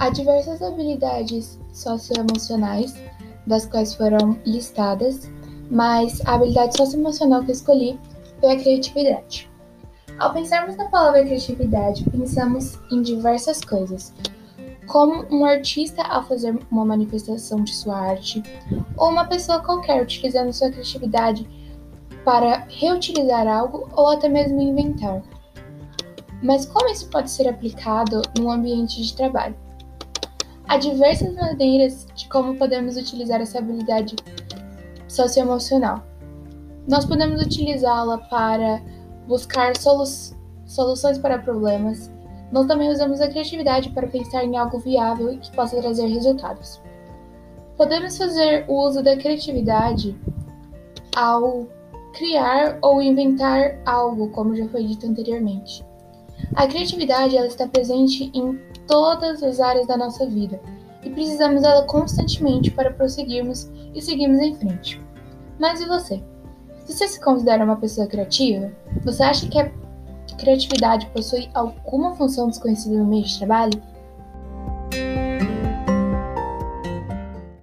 Há diversas habilidades socioemocionais, das quais foram listadas, mas a habilidade socioemocional que eu escolhi foi a criatividade. Ao pensarmos na palavra criatividade, pensamos em diversas coisas, como um artista ao fazer uma manifestação de sua arte, ou uma pessoa qualquer utilizando sua criatividade para reutilizar algo ou até mesmo inventar. Mas como isso pode ser aplicado no ambiente de trabalho? Há diversas maneiras de como podemos utilizar essa habilidade socioemocional. Nós podemos utilizá-la para buscar solu soluções para problemas. Nós também usamos a criatividade para pensar em algo viável e que possa trazer resultados. Podemos fazer o uso da criatividade ao criar ou inventar algo, como já foi dito anteriormente. A criatividade ela está presente em todas as áreas da nossa vida e precisamos dela constantemente para prosseguirmos e seguirmos em frente. Mas e você? Você se considera uma pessoa criativa? Você acha que a criatividade possui alguma função desconhecida no meio de trabalho?